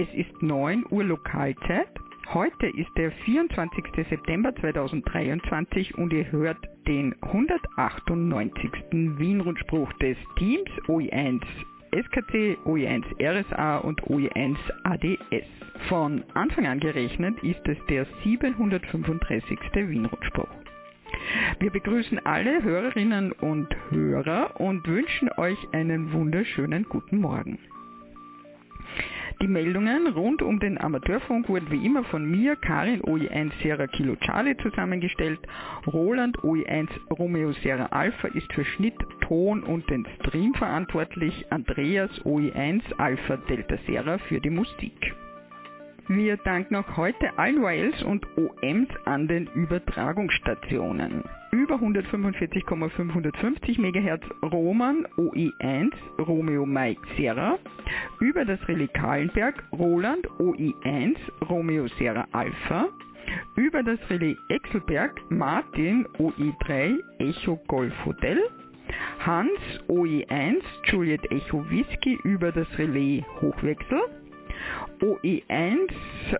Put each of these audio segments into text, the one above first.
Es ist 9 Uhr Lokalzeit. Heute ist der 24. September 2023 und ihr hört den 198. Wien-Rundspruch des Teams OE1 SKC, OE1 RSA und OE1 ADS. Von Anfang an gerechnet ist es der 735. Wien-Rundspruch. Wir begrüßen alle Hörerinnen und Hörer und wünschen euch einen wunderschönen guten Morgen. Die Meldungen rund um den Amateurfunk wurden wie immer von mir, Karin OE1 Sierra Kilo Charlie zusammengestellt. Roland OE1 Romeo Sierra Alpha ist für Schnitt, Ton und den Stream verantwortlich. Andreas OE1 Alpha Delta Sierra für die Musik. Wir danken auch heute allen YLs und OMs an den Übertragungsstationen. Über 145,550 MHz Roman OE1 Romeo Mike Sierra, über das Relais Roland OE1 Romeo Sierra Alpha, über das Relais Exelberg Martin OE3 Echo Golf Hotel, Hans OE1 Juliet Echo Whisky. Über das Relais Hochwechsel, OE1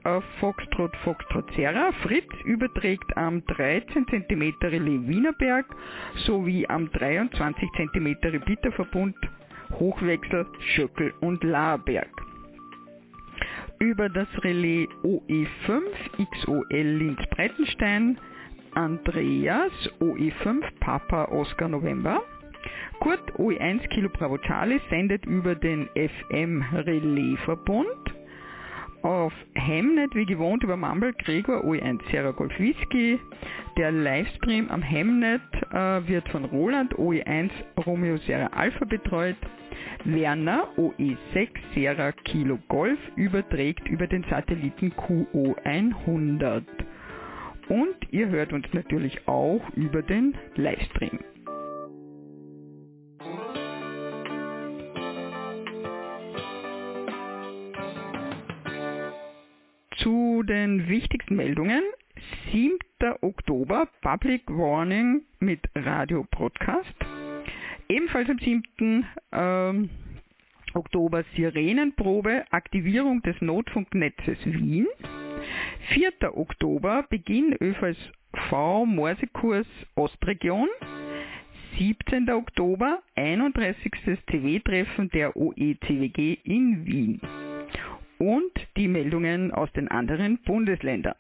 äh, Foxtrot Foxtrot Serra. Fritz überträgt am 13 cm Relais Wienerberg sowie am 23 cm Repeaterverbund Hochwechsel Schöckel und Laerberg. Über das Relais OE5 XOL Linz Breitenstein Andreas OE5 Papa Oscar November. Kurt OE1 Kilo Bravo Charlie sendet über den FM Relais-Verbund. Auf Hemnet wie gewohnt über Mumble Gregor OE1 Sierra Golf Whisky. Der Livestream am Hemnet äh, wird von Roland OE1 Romeo Sierra Alpha betreut. Werner OE6 Sierra Kilo Golf überträgt über den Satelliten QO100. Und ihr hört uns natürlich auch über den Livestream. Meldungen. 7. Oktober Public Warning mit Radio Broadcast. Ebenfalls am 7. Ähm, Oktober Sirenenprobe, Aktivierung des Notfunknetzes Wien. 4. Oktober Beginn ÖVSV Morsekurs Ostregion. 17. Oktober 31. CW-Treffen der OECWG in Wien und die Meldungen aus den anderen Bundesländern.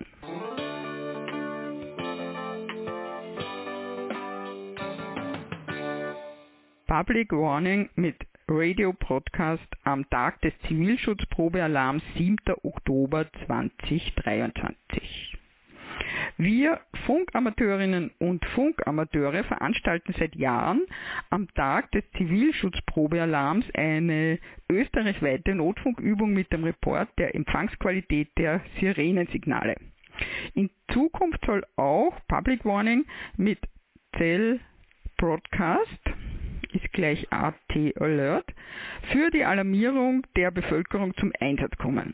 Public Warning mit Radio Podcast am Tag des Zivilschutzprobealarms 7. Oktober 2023. Wir Funkamateurinnen und Funkamateure veranstalten seit Jahren am Tag des Zivilschutzprobealarms eine österreichweite Notfunkübung mit dem Report der Empfangsqualität der Sirenensignale. In Zukunft soll auch Public Warning mit Cell Broadcast ist gleich AT Alert für die Alarmierung der Bevölkerung zum Einsatz kommen.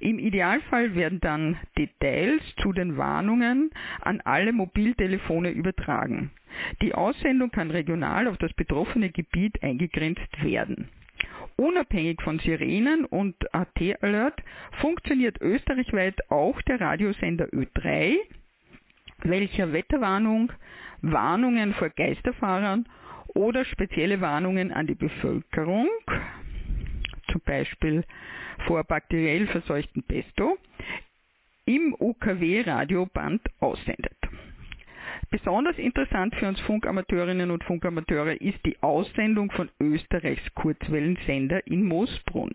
Im Idealfall werden dann Details zu den Warnungen an alle Mobiltelefone übertragen. Die Aussendung kann regional auf das betroffene Gebiet eingegrenzt werden. Unabhängig von Sirenen und AT Alert funktioniert österreichweit auch der Radiosender Ö3, welcher Wetterwarnung, Warnungen vor Geisterfahrern oder spezielle Warnungen an die Bevölkerung, zum Beispiel vor bakteriell verseuchten Pesto im UKW-Radioband aussendet. Besonders interessant für uns Funkamateurinnen und Funkamateure ist die Aussendung von Österreichs Kurzwellensender in Moosbrunn.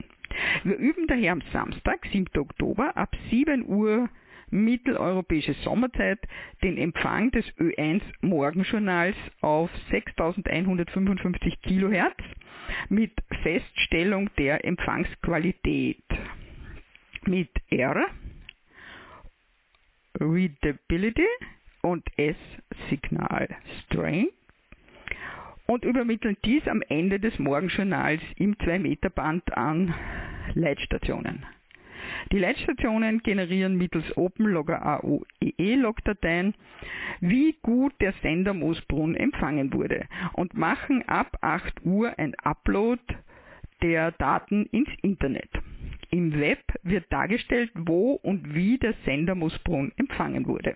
Wir üben daher am Samstag, 7. Oktober ab 7 Uhr mitteleuropäische Sommerzeit den Empfang des Ö1 Morgenjournals auf 6155 Kilohertz mit Feststellung der Empfangsqualität. Mit R, Readability und S, Signal Strength und übermitteln dies am Ende des Morgenjournals im 2-Meter-Band an Leitstationen. Die Leitstationen generieren mittels OpenLogger AOEE-Logdateien, wie gut der Sender Moosbrunn empfangen wurde und machen ab 8 Uhr ein Upload der Daten ins Internet. Im Web wird dargestellt, wo und wie der Sender Moosbrunn empfangen wurde.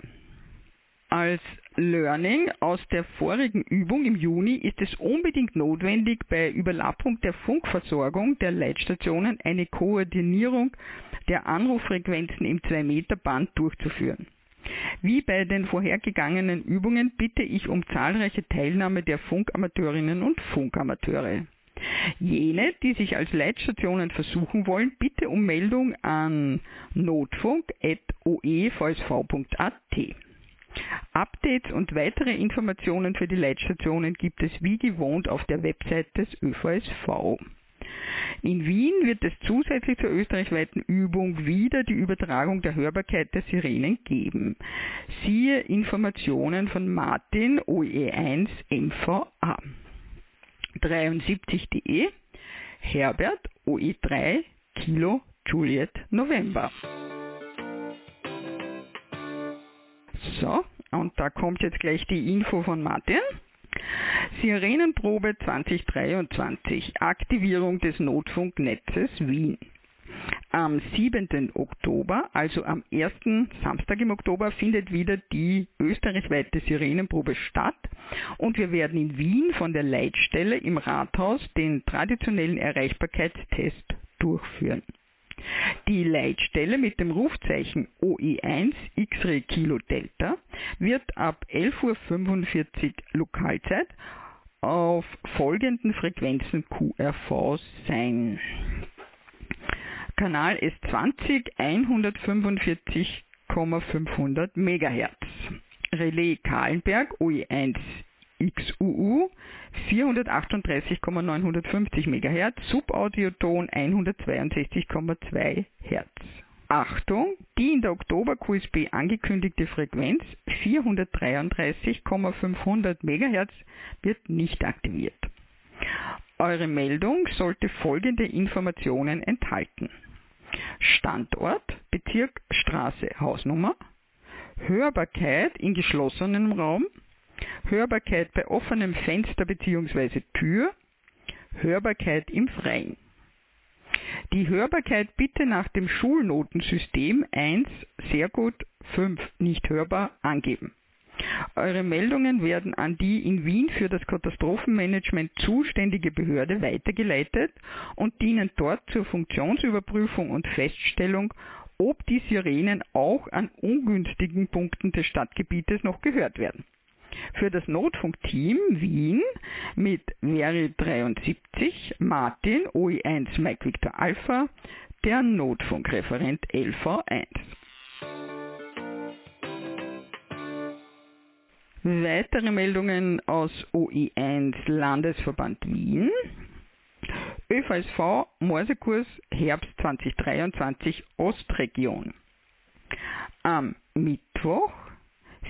Als Learning aus der vorigen Übung im Juni ist es unbedingt notwendig, bei Überlappung der Funkversorgung der Leitstationen eine Koordinierung der Anruffrequenzen im 2-Meter-Band durchzuführen. Wie bei den vorhergegangenen Übungen bitte ich um zahlreiche Teilnahme der Funkamateurinnen und Funkamateure. Jene, die sich als Leitstationen versuchen wollen, bitte um Meldung an notfunk.oevsv.at. Updates und weitere Informationen für die Leitstationen gibt es wie gewohnt auf der Website des ÖVSV. In Wien wird es zusätzlich zur österreichweiten Übung wieder die Übertragung der Hörbarkeit der Sirenen geben. Siehe Informationen von Martin OE1 MVA. 73.de Herbert OE3 Kilo Juliet November. So, und da kommt jetzt gleich die Info von Martin. Sirenenprobe 2023, Aktivierung des Notfunknetzes Wien. Am 7. Oktober, also am ersten Samstag im Oktober, findet wieder die österreichweite Sirenenprobe statt und wir werden in Wien von der Leitstelle im Rathaus den traditionellen Erreichbarkeitstest durchführen. Die Leitstelle mit dem Rufzeichen OE1 X-Ray Kilo Delta wird ab 11.45 Uhr Lokalzeit auf folgenden Frequenzen QRV sein. Kanal S20 145,500 MHz. Relais Kahlenberg OE1 XUU 438,950 MHz, Subaudioton 162,2 Hz. Achtung, die in der Oktober QSB angekündigte Frequenz 433,500 MHz wird nicht aktiviert. Eure Meldung sollte folgende Informationen enthalten. Standort, Bezirk, Straße, Hausnummer, Hörbarkeit in geschlossenem Raum, Hörbarkeit bei offenem Fenster bzw. Tür, Hörbarkeit im Freien. Die Hörbarkeit bitte nach dem Schulnotensystem 1 sehr gut, 5 nicht hörbar angeben. Eure Meldungen werden an die in Wien für das Katastrophenmanagement zuständige Behörde weitergeleitet und dienen dort zur Funktionsüberprüfung und Feststellung, ob die Sirenen auch an ungünstigen Punkten des Stadtgebietes noch gehört werden für das Notfunkteam Wien mit Mary 73, Martin OE1 Mike Victor Alpha, der Notfunkreferent LV1. Weitere Meldungen aus OE1 Landesverband Wien. ÖVSV Morsekurs Herbst 2023 Ostregion. Am Mittwoch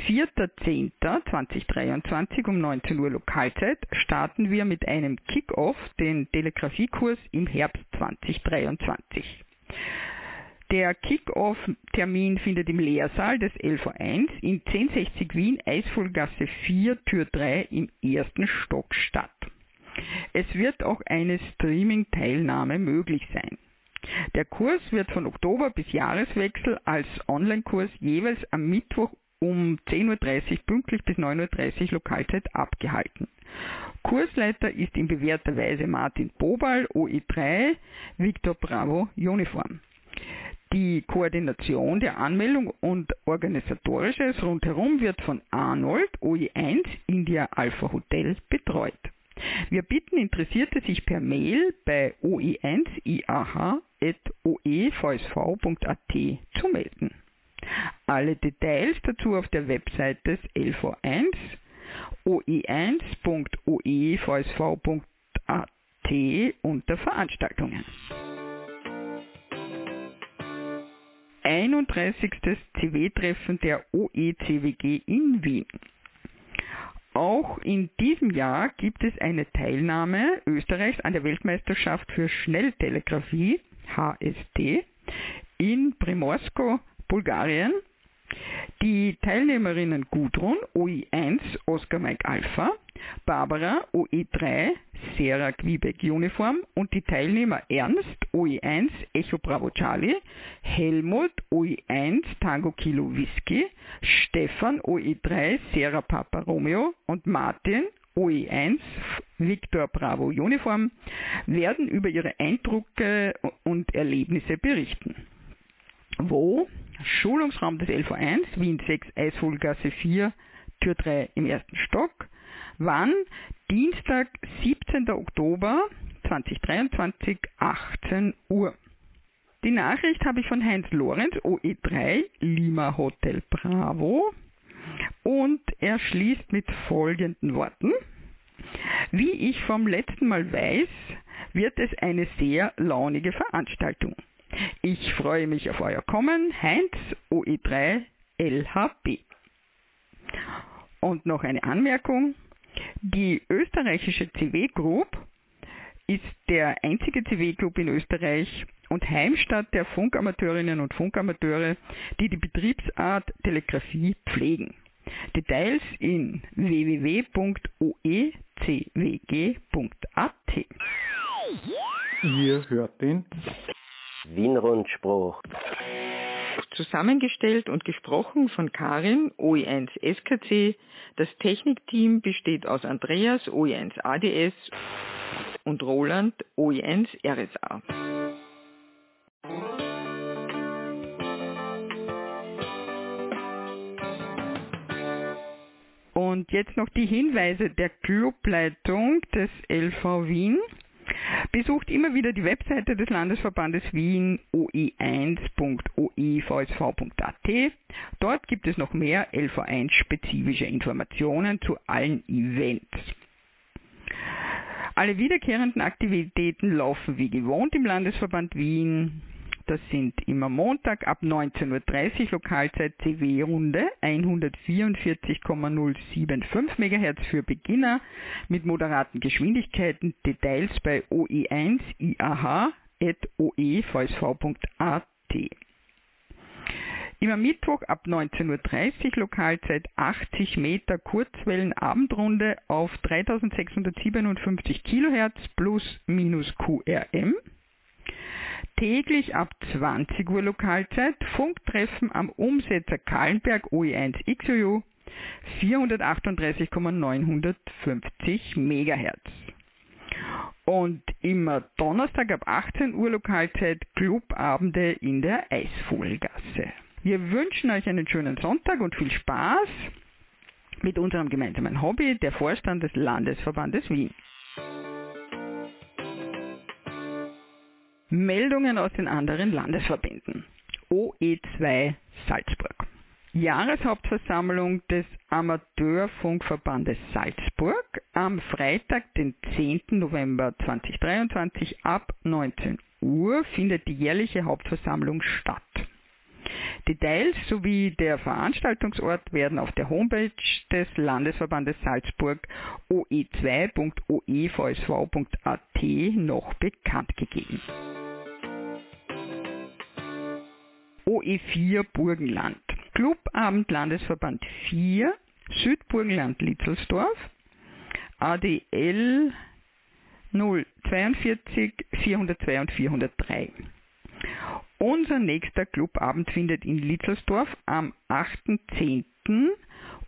4.10.2023 um 19 Uhr Lokalzeit starten wir mit einem Kick-Off den Telegrafiekurs im Herbst 2023. Der Kick-Off-Termin findet im Lehrsaal des LV1 in 1060 Wien, Eisvollgasse 4, Tür 3 im ersten Stock statt. Es wird auch eine Streaming-Teilnahme möglich sein. Der Kurs wird von Oktober bis Jahreswechsel als Online-Kurs jeweils am Mittwoch um 10.30 Uhr pünktlich bis 9.30 Uhr Lokalzeit abgehalten. Kursleiter ist in bewährter Weise Martin Bobal, OE3, Victor Bravo, Uniform. Die Koordination der Anmeldung und organisatorisches rundherum wird von Arnold, OE1, India Alpha Hotel betreut. Wir bitten Interessierte, sich per Mail bei oe1iah.oevsv.at zu melden. Alle Details dazu auf der Website des LV1 oe1.oevsv.at unter Veranstaltungen. 31. CW-Treffen der OECWG in Wien. Auch in diesem Jahr gibt es eine Teilnahme Österreichs an der Weltmeisterschaft für Schnelltelegrafie HST in Primorsko Bulgarien. Die Teilnehmerinnen Gudrun, OI1 Oscar Mike Alpha, Barbara OE3 Sierra Quebec Uniform und die Teilnehmer Ernst OE1 Echo Bravo Charlie, Helmut OE1 Tango Kilo Whisky, Stefan OE3 Sierra Papa Romeo und Martin OE1 Victor Bravo Uniform werden über ihre Eindrücke und Erlebnisse berichten. Wo? Schulungsraum des LV1, Wien 6, Eisvogelgasse 4, Tür 3 im ersten Stock. Wann? Dienstag, 17. Oktober 2023, 18 Uhr. Die Nachricht habe ich von Heinz Lorenz, OE3, Lima Hotel Bravo. Und er schließt mit folgenden Worten. Wie ich vom letzten Mal weiß, wird es eine sehr launige Veranstaltung. Ich freue mich auf euer Kommen. Heinz, OE3, LHB. Und noch eine Anmerkung. Die österreichische CW Group ist der einzige CW Club in Österreich und Heimstatt der Funkamateurinnen und Funkamateure, die die Betriebsart Telegrafie pflegen. Details in www.oecwg.at. Ihr hört den Wien-Rundspruch. Zusammengestellt und gesprochen von Karin, OE1 SKC. Das Technikteam besteht aus Andreas, OE1 ADS und Roland, OE1 RSA. Und jetzt noch die Hinweise der Clubleitung des LV Wien. Besucht immer wieder die Webseite des Landesverbandes Wien oe1.oevsv.at. Dort gibt es noch mehr LV1-spezifische Informationen zu allen Events. Alle wiederkehrenden Aktivitäten laufen wie gewohnt im Landesverband Wien. Das sind immer Montag ab 19.30 Uhr Lokalzeit CW Runde 144,075 MHz für Beginner mit moderaten Geschwindigkeiten. Details bei OE1 IAH.oevsv.at. Immer Mittwoch ab 19.30 Uhr Lokalzeit 80 Meter Kurzwellen-Abendrunde auf 3657 kHz plus minus QRM täglich ab 20 Uhr Lokalzeit Funktreffen am Umsetzer Kahlenberg OE1 XOU 438,950 MHz. Und immer Donnerstag ab 18 Uhr Lokalzeit Clubabende in der Eisvogelgasse. Wir wünschen euch einen schönen Sonntag und viel Spaß mit unserem gemeinsamen Hobby, der Vorstand des Landesverbandes Wien. Meldungen aus den anderen Landesverbänden. OE2 Salzburg. Jahreshauptversammlung des Amateurfunkverbandes Salzburg am Freitag, den 10. November 2023 ab 19 Uhr findet die jährliche Hauptversammlung statt. Details sowie der Veranstaltungsort werden auf der Homepage des Landesverbandes Salzburg oe2.oevsv.at noch bekannt gegeben. OE4 Burgenland. Clubabend Landesverband 4, Südburgenland Litzelsdorf, ADL 042 402 und 403. Unser nächster Clubabend findet in Litzelsdorf am 8.10.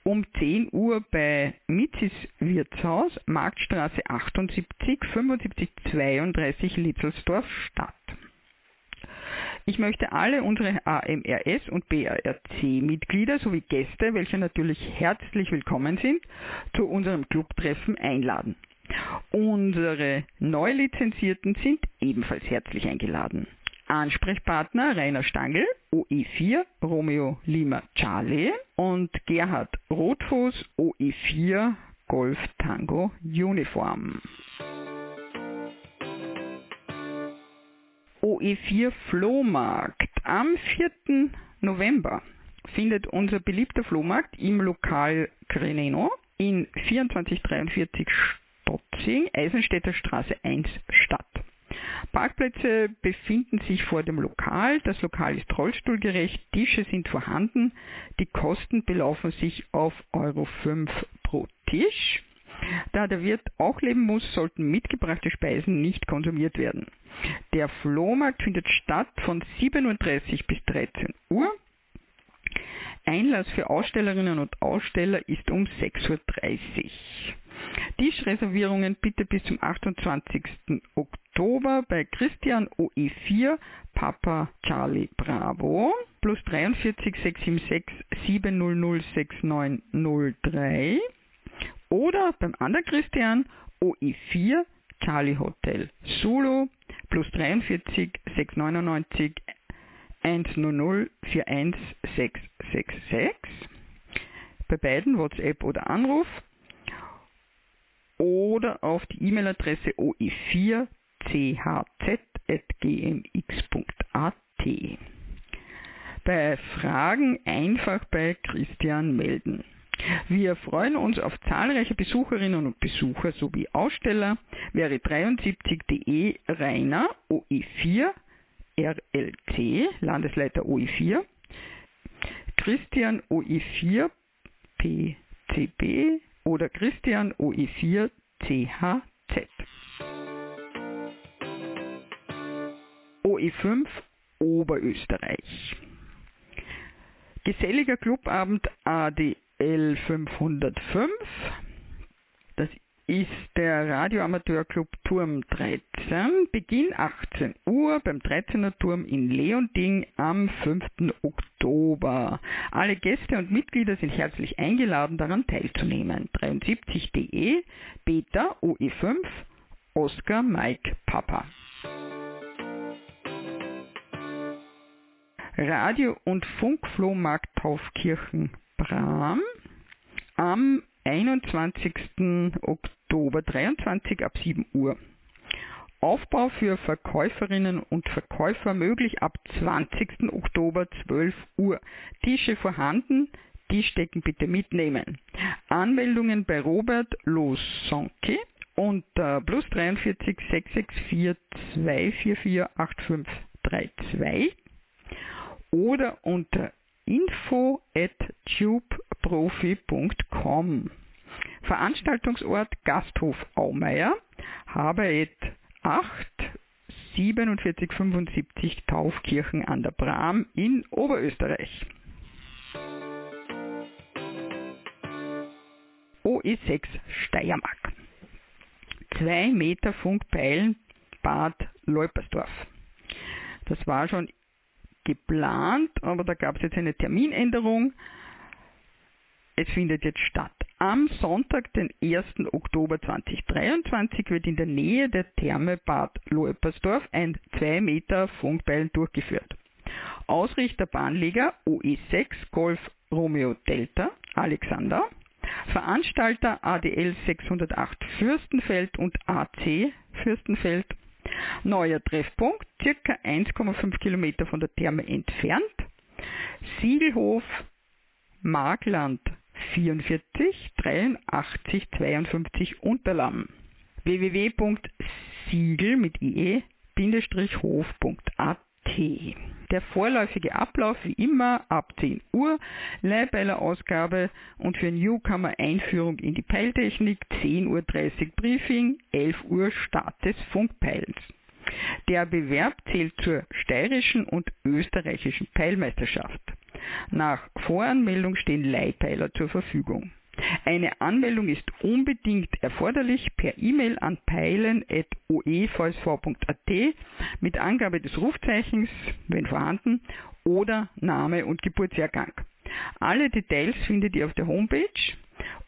um 10 Uhr bei Mitzis Wirtshaus, Marktstraße 78 75 32 Litzelsdorf statt. Ich möchte alle unsere AMRS und BARC-Mitglieder sowie Gäste, welche natürlich herzlich willkommen sind, zu unserem Clubtreffen einladen. Unsere Neulizenzierten sind ebenfalls herzlich eingeladen. Ansprechpartner Rainer Stangl, OE4 Romeo Lima Charlie und Gerhard Rotfuß, OE4 Golf Tango Uniform. OE4 Flohmarkt. Am 4. November findet unser beliebter Flohmarkt im Lokal Greneno in 2443 Stotzing, Eisenstädter Straße 1 statt. Parkplätze befinden sich vor dem Lokal. Das Lokal ist rollstuhlgerecht, Tische sind vorhanden. Die Kosten belaufen sich auf Euro 5 pro Tisch. Da der Wirt auch leben muss, sollten mitgebrachte Speisen nicht konsumiert werden. Der Flohmarkt findet statt von 7.30 Uhr bis 13 Uhr. Einlass für Ausstellerinnen und Aussteller ist um 6.30 Uhr. Tischreservierungen bitte bis zum 28. Oktober bei Christian OE4 Papa Charlie Bravo plus 43 676 700 6903 oder beim anderen Christian OE4 Charlie Hotel Solo plus 43 699 100 41666 bei beiden WhatsApp oder Anruf. Oder auf die E-Mail-Adresse oe4chz.gmx.at. Bei Fragen einfach bei Christian melden. Wir freuen uns auf zahlreiche Besucherinnen und Besucher sowie Aussteller. Wäre 73.de Rainer OE4 RLC, Landesleiter OE4, Christian OE4 PCB oder Christian OE4 CHZ. OE5 Oberösterreich. Geselliger Clubabend ADL 505. Das ist der Radioamateurclub Turm 13. Beginn 18 Uhr beim 13er Turm in Leonding am 5. Oktober. Alle Gäste und Mitglieder sind herzlich eingeladen, daran teilzunehmen. 73.de Beta OE5 Oscar Mike Papa. Radio- und Funkflohmarkt Taufkirchen Bram am 21. Oktober 23 ab 7 Uhr. Aufbau für Verkäuferinnen und Verkäufer möglich ab 20. Oktober 12 Uhr. Tische vorhanden, Tischdecken bitte mitnehmen. Anmeldungen bei Robert Losonke unter plus 43 664 244 8532 oder unter info at tubeprofi.com. Veranstaltungsort Gasthof Aumeier, Haberett 8 4775 Taufkirchen an der Bram in Oberösterreich. OE6 Steiermark. 2 Meter Funkpeilen Bad Leupersdorf. Das war schon geplant, aber da gab es jetzt eine Terminänderung. Es findet jetzt statt. Am Sonntag, den 1. Oktober 2023, wird in der Nähe der Therme Bad Loepersdorf ein 2 Meter Funkbeil durchgeführt. Ausrichter Bahnleger OE6 Golf Romeo Delta Alexander. Veranstalter ADL 608 Fürstenfeld und AC Fürstenfeld. Neuer Treffpunkt, circa 1,5 Kilometer von der Therme entfernt. Siegelhof Markland 44 83 52 Unterlamm. www.siegel mit ie-hof.at der vorläufige Ablauf wie immer ab 10 Uhr, Leihbeiler-Ausgabe und für Newcomer Einführung in die Peiltechnik, 10.30 Uhr Briefing, 11 Uhr Start des Funkpeilens. Der Bewerb zählt zur steirischen und österreichischen Peilmeisterschaft. Nach Voranmeldung stehen Leihpeiler zur Verfügung. Eine Anmeldung ist unbedingt erforderlich per E-Mail an peilen.oevsv.at mit Angabe des Rufzeichens, wenn vorhanden, oder Name und Geburtsjahrgang. Alle Details findet ihr auf der Homepage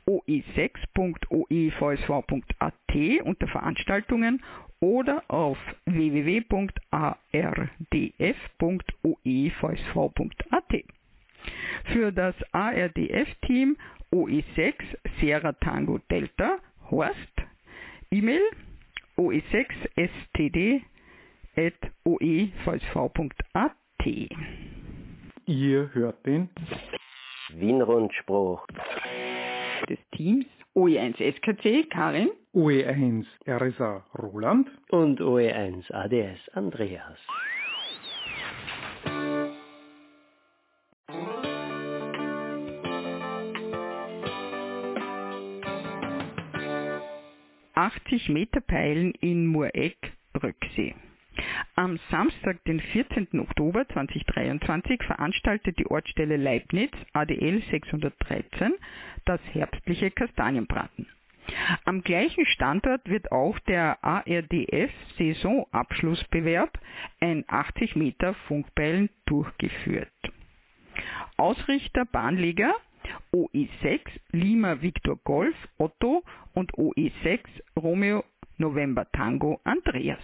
oe6.oevsv.at unter Veranstaltungen oder auf www.ardf.oevsv.at. Für das ARDF-Team OE6 Sierra Tango Delta Horst. E-Mail oe6std at oevsv.at. Ihr hört den Wienrundspruch des Teams OE1 SKC Karin, OE1 RSA Roland und OE1 ADS Andreas. 80 Meter Peilen in Mureck, Röcksee. Am Samstag, den 14. Oktober 2023, veranstaltet die Ortsstelle Leibniz ADL 613 das herbstliche Kastanienbraten. Am gleichen Standort wird auch der ARDF Saisonabschlussbewerb, ein 80 Meter Funkbeilen, durchgeführt. Ausrichter Bahnleger OE6 Lima Victor Golf Otto und OE6 Romeo November Tango Andreas.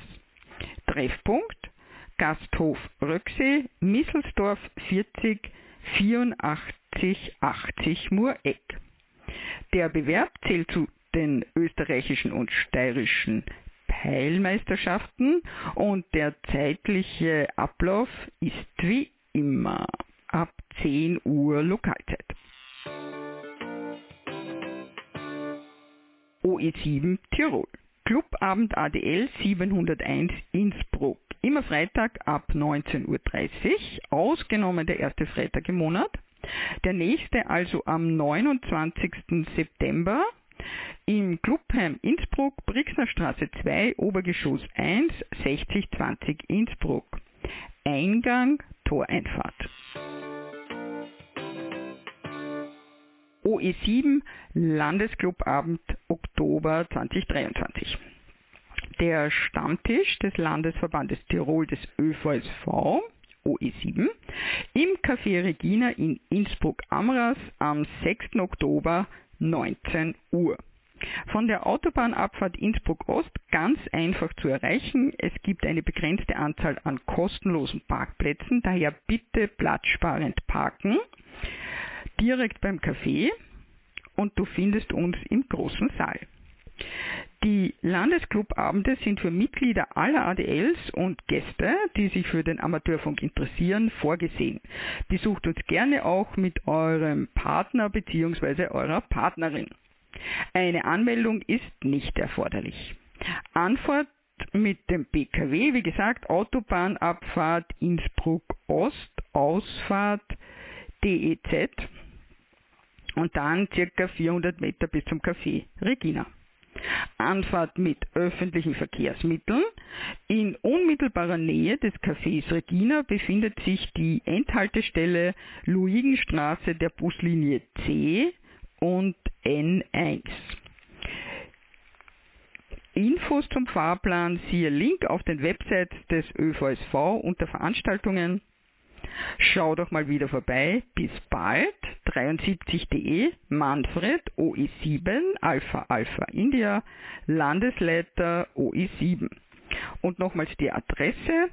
Treffpunkt Gasthof Röcksee, Misselsdorf 40 84 80 Mureck. Der Bewerb zählt zu den österreichischen und steirischen Peilmeisterschaften und der zeitliche Ablauf ist wie immer ab 10 Uhr Lokalzeit. OE7 Tirol. Clubabend ADL 701 Innsbruck. Immer Freitag ab 19.30 Uhr, ausgenommen der erste Freitag im Monat. Der nächste also am 29. September im Clubheim Innsbruck, Brixner Straße 2, Obergeschoss 1, 6020 Innsbruck. Eingang, Toreinfahrt. OE7 Landesclubabend Oktober 2023. Der Stammtisch des Landesverbandes Tirol des ÖVSV OE7 im Café Regina in Innsbruck-Amras am 6. Oktober 19 Uhr. Von der Autobahnabfahrt Innsbruck Ost ganz einfach zu erreichen. Es gibt eine begrenzte Anzahl an kostenlosen Parkplätzen, daher bitte platzsparend parken direkt beim Café und du findest uns im großen Saal. Die Landesclubabende sind für Mitglieder aller ADLs und Gäste, die sich für den Amateurfunk interessieren, vorgesehen. Besucht uns gerne auch mit eurem Partner bzw. eurer Partnerin. Eine Anmeldung ist nicht erforderlich. Anfahrt mit dem PKW, wie gesagt, Autobahnabfahrt Innsbruck Ost, Ausfahrt DEZ und dann circa 400 Meter bis zum Café Regina. Anfahrt mit öffentlichen Verkehrsmitteln. In unmittelbarer Nähe des Cafés Regina befindet sich die Endhaltestelle Luigenstraße der Buslinie C und N1. Infos zum Fahrplan siehe Link auf den Websites des ÖVSV unter Veranstaltungen Schau doch mal wieder vorbei. Bis bald. 73.de Manfred OE7 Alpha Alpha India Landesleiter OE7. Und nochmals die Adresse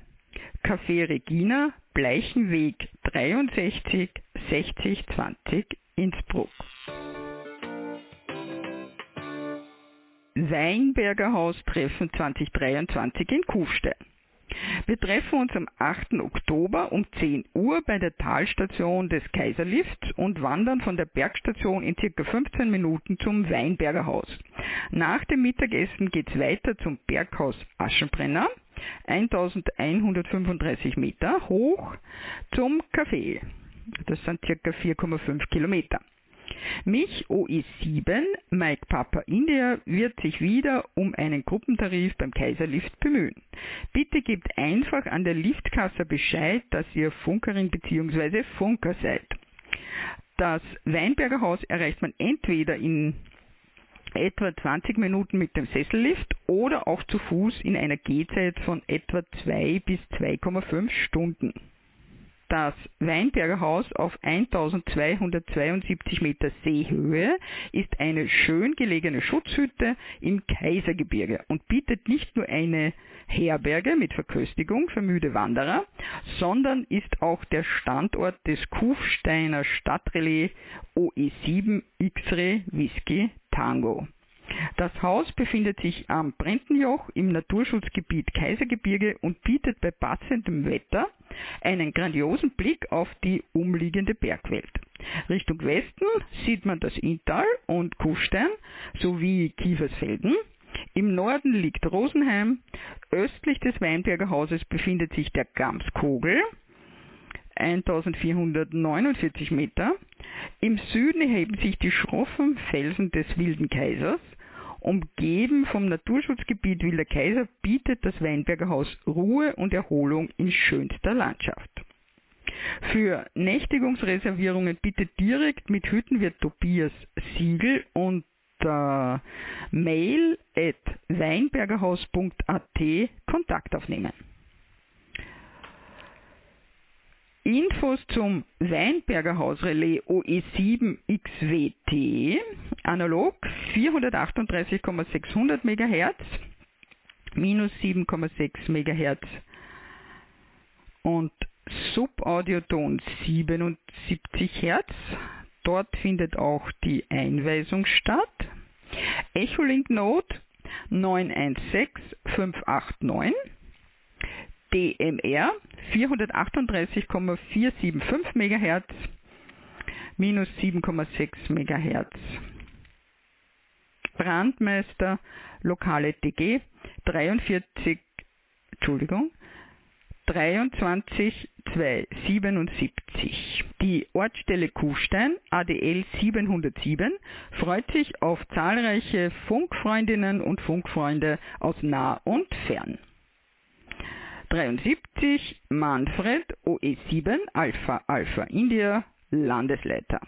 Café Regina Bleichenweg 63 60 20 Innsbruck. Weinberger Haus Treffen 2023 in Kufstein. Wir treffen uns am 8. Oktober um 10 Uhr bei der Talstation des Kaiserlifts und wandern von der Bergstation in circa 15 Minuten zum Weinberger Haus. Nach dem Mittagessen geht es weiter zum Berghaus Aschenbrenner, 1135 Meter hoch, zum Café. Das sind circa 4,5 Kilometer. Mich OE7, Mike Papa India, wird sich wieder um einen Gruppentarif beim Kaiserlift bemühen. Bitte gebt einfach an der Liftkasse Bescheid, dass ihr Funkerin bzw. Funker seid. Das Weinberger Haus erreicht man entweder in etwa 20 Minuten mit dem Sessellift oder auch zu Fuß in einer Gehzeit von etwa 2 bis 2,5 Stunden. Das Weinberger Haus auf 1272 Meter Seehöhe ist eine schön gelegene Schutzhütte im Kaisergebirge und bietet nicht nur eine Herberge mit Verköstigung für müde Wanderer, sondern ist auch der Standort des Kufsteiner Stadtrelais OE7 X-Ray Whisky Tango. Das Haus befindet sich am Brentenjoch im Naturschutzgebiet Kaisergebirge und bietet bei passendem Wetter einen grandiosen Blick auf die umliegende Bergwelt. Richtung Westen sieht man das Inntal und Kufstein sowie Kiefersfelden. Im Norden liegt Rosenheim, östlich des Weinberger Hauses befindet sich der Gamskogel, 1449 Meter. Im Süden erheben sich die schroffen Felsen des Wilden Kaisers Umgeben vom Naturschutzgebiet Wilder Kaiser bietet das Weinberger Haus Ruhe und Erholung in schönster Landschaft. Für Nächtigungsreservierungen bitte direkt mit Hüttenwirt Tobias Siegel unter mail at weinbergerhaus.at Kontakt aufnehmen. Infos zum Weinberger Hausrelais OE7 XWT, analog 438,600 MHz, minus 7,6 MHz und Subaudioton 77 Hertz. Dort findet auch die Einweisung statt. Echolink Note 916589. DMR 438,475 MHz minus 7,6 MHz. Brandmeister lokale TG 43 Entschuldigung 23277. Die Ortsstelle Kufstein ADL 707 freut sich auf zahlreiche Funkfreundinnen und Funkfreunde aus nah und fern. 73 Manfred OE7 Alpha Alpha India Landesleiter.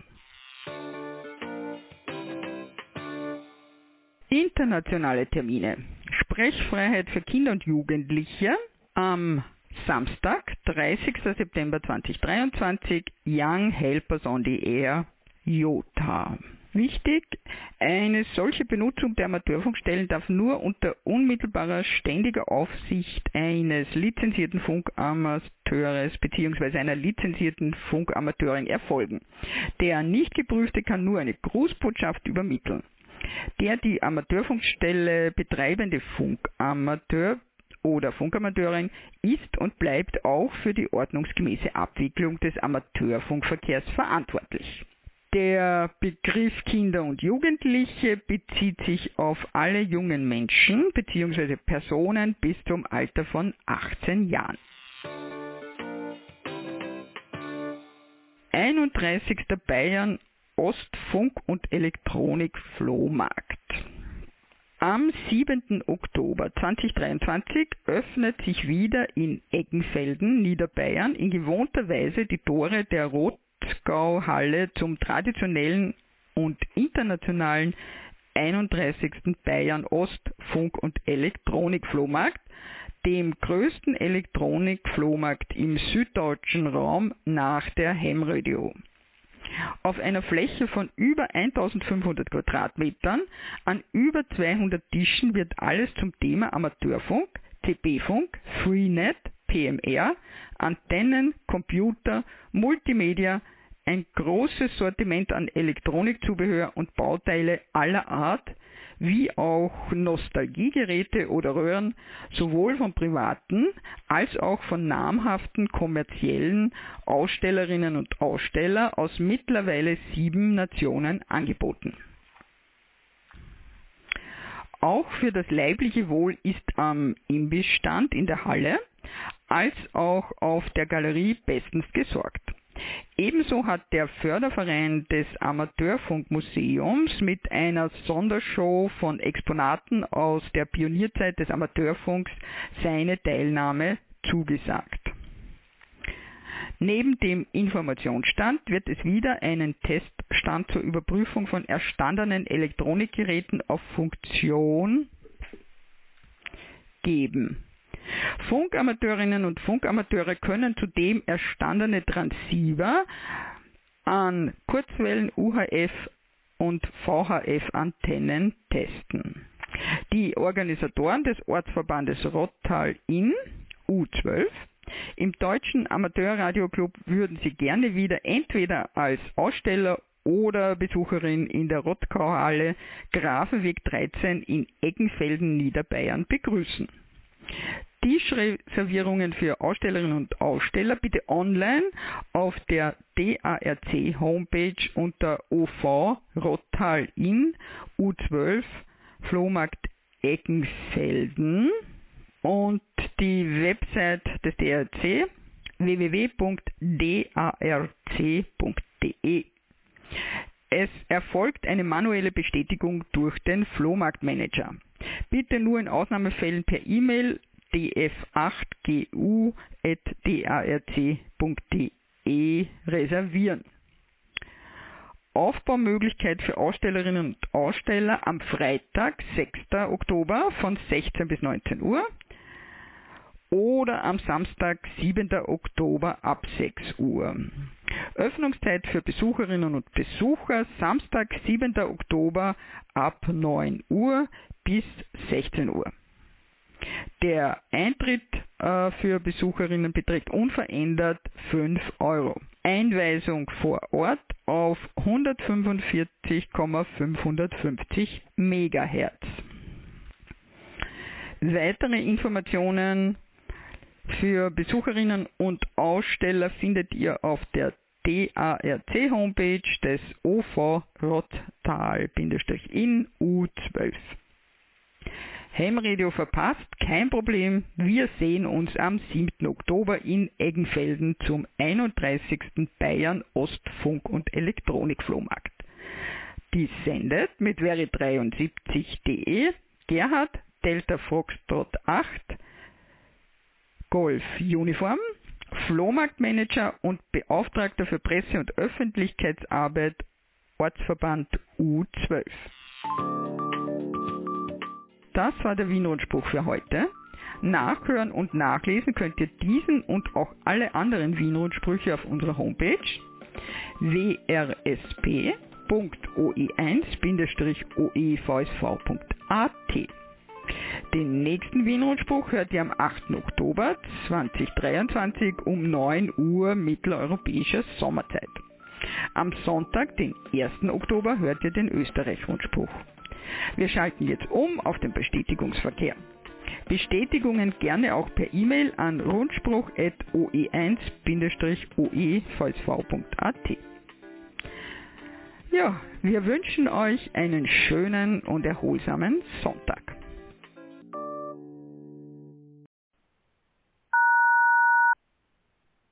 Internationale Termine. Sprechfreiheit für Kinder und Jugendliche am Samstag, 30. September 2023, Young Helpers on the Air, Jota. Wichtig, eine solche Benutzung der Amateurfunkstellen darf nur unter unmittelbarer ständiger Aufsicht eines lizenzierten Funkamateurs bzw. einer lizenzierten Funkamateurin erfolgen. Der nicht geprüfte kann nur eine Grußbotschaft übermitteln. Der die Amateurfunkstelle betreibende Funkamateur oder Funkamateurin ist und bleibt auch für die ordnungsgemäße Abwicklung des Amateurfunkverkehrs verantwortlich. Der Begriff Kinder und Jugendliche bezieht sich auf alle jungen Menschen bzw. Personen bis zum Alter von 18 Jahren. 31. Bayern Ostfunk und Elektronik Flohmarkt. Am 7. Oktober 2023 öffnet sich wieder in Eggenfelden, Niederbayern, in gewohnter Weise die Tore der Rot Breisgau-Halle zum traditionellen und internationalen 31. Bayern Ost Funk- und Elektronik-Flohmarkt, dem größten Elektronik-Flohmarkt im süddeutschen Raum nach der Hemradio. Auf einer Fläche von über 1500 Quadratmetern an über 200 Tischen wird alles zum Thema Amateurfunk, CB-Funk, Freenet, PMR, Antennen, Computer, Multimedia, ein großes Sortiment an Elektronikzubehör und Bauteile aller Art, wie auch Nostalgiegeräte oder Röhren sowohl von privaten als auch von namhaften kommerziellen Ausstellerinnen und Aussteller aus mittlerweile sieben Nationen angeboten. Auch für das leibliche Wohl ist am Imbissstand in der Halle als auch auf der Galerie bestens gesorgt. Ebenso hat der Förderverein des Amateurfunkmuseums mit einer Sondershow von Exponaten aus der Pionierzeit des Amateurfunks seine Teilnahme zugesagt. Neben dem Informationsstand wird es wieder einen Teststand zur Überprüfung von erstandenen Elektronikgeräten auf Funktion geben. Funkamateurinnen und Funkamateure können zudem erstandene Transceiver an Kurzwellen UHF und VHF-Antennen testen. Die Organisatoren des Ortsverbandes Rottal in U12 im Deutschen Amateurradioclub würden Sie gerne wieder entweder als Aussteller oder Besucherin in der Rottkauhalle Grafenweg 13 in Eggenfelden, Niederbayern begrüßen. Tischreservierungen für Ausstellerinnen und Aussteller bitte online auf der DARC Homepage unter OV Rottal in U12 Flohmarkt Eckenfelden und die Website des DARC www.darc.de. Es erfolgt eine manuelle Bestätigung durch den Flohmarktmanager. Bitte nur in Ausnahmefällen per E-Mail df8gu.darc.de reservieren. Aufbaumöglichkeit für Ausstellerinnen und Aussteller am Freitag, 6. Oktober von 16 bis 19 Uhr oder am Samstag, 7. Oktober ab 6 Uhr. Öffnungszeit für Besucherinnen und Besucher Samstag, 7. Oktober ab 9 Uhr bis 16 Uhr. Der Eintritt äh, für Besucherinnen beträgt unverändert 5 Euro. Einweisung vor Ort auf 145,550 MHz. Weitere Informationen für Besucherinnen und Aussteller findet ihr auf der DARC-Homepage des OV Rottal-in U12. Hemmradio verpasst, kein Problem. Wir sehen uns am 7. Oktober in Eggenfelden zum 31. Bayern Ostfunk- und Elektronikflohmarkt. Dies sendet mit veri73.de Gerhard Delta Foxtrot 8 Golf Uniform, Flohmarktmanager und Beauftragter für Presse- und Öffentlichkeitsarbeit Ortsverband U12. Das war der Wienrundspruch für heute. Nachhören und nachlesen könnt ihr diesen und auch alle anderen Wienrundsprüche auf unserer Homepage wrsp.oe1-oevsv.at. Den nächsten Wienrundspruch hört ihr am 8. Oktober 2023 um 9 Uhr mitteleuropäischer Sommerzeit. Am Sonntag, den 1. Oktober, hört ihr den Österreich-Rundspruch. Wir schalten jetzt um auf den Bestätigungsverkehr. Bestätigungen gerne auch per E-Mail an rundspruch.oe1-oevsv.at. Ja, wir wünschen euch einen schönen und erholsamen Sonntag.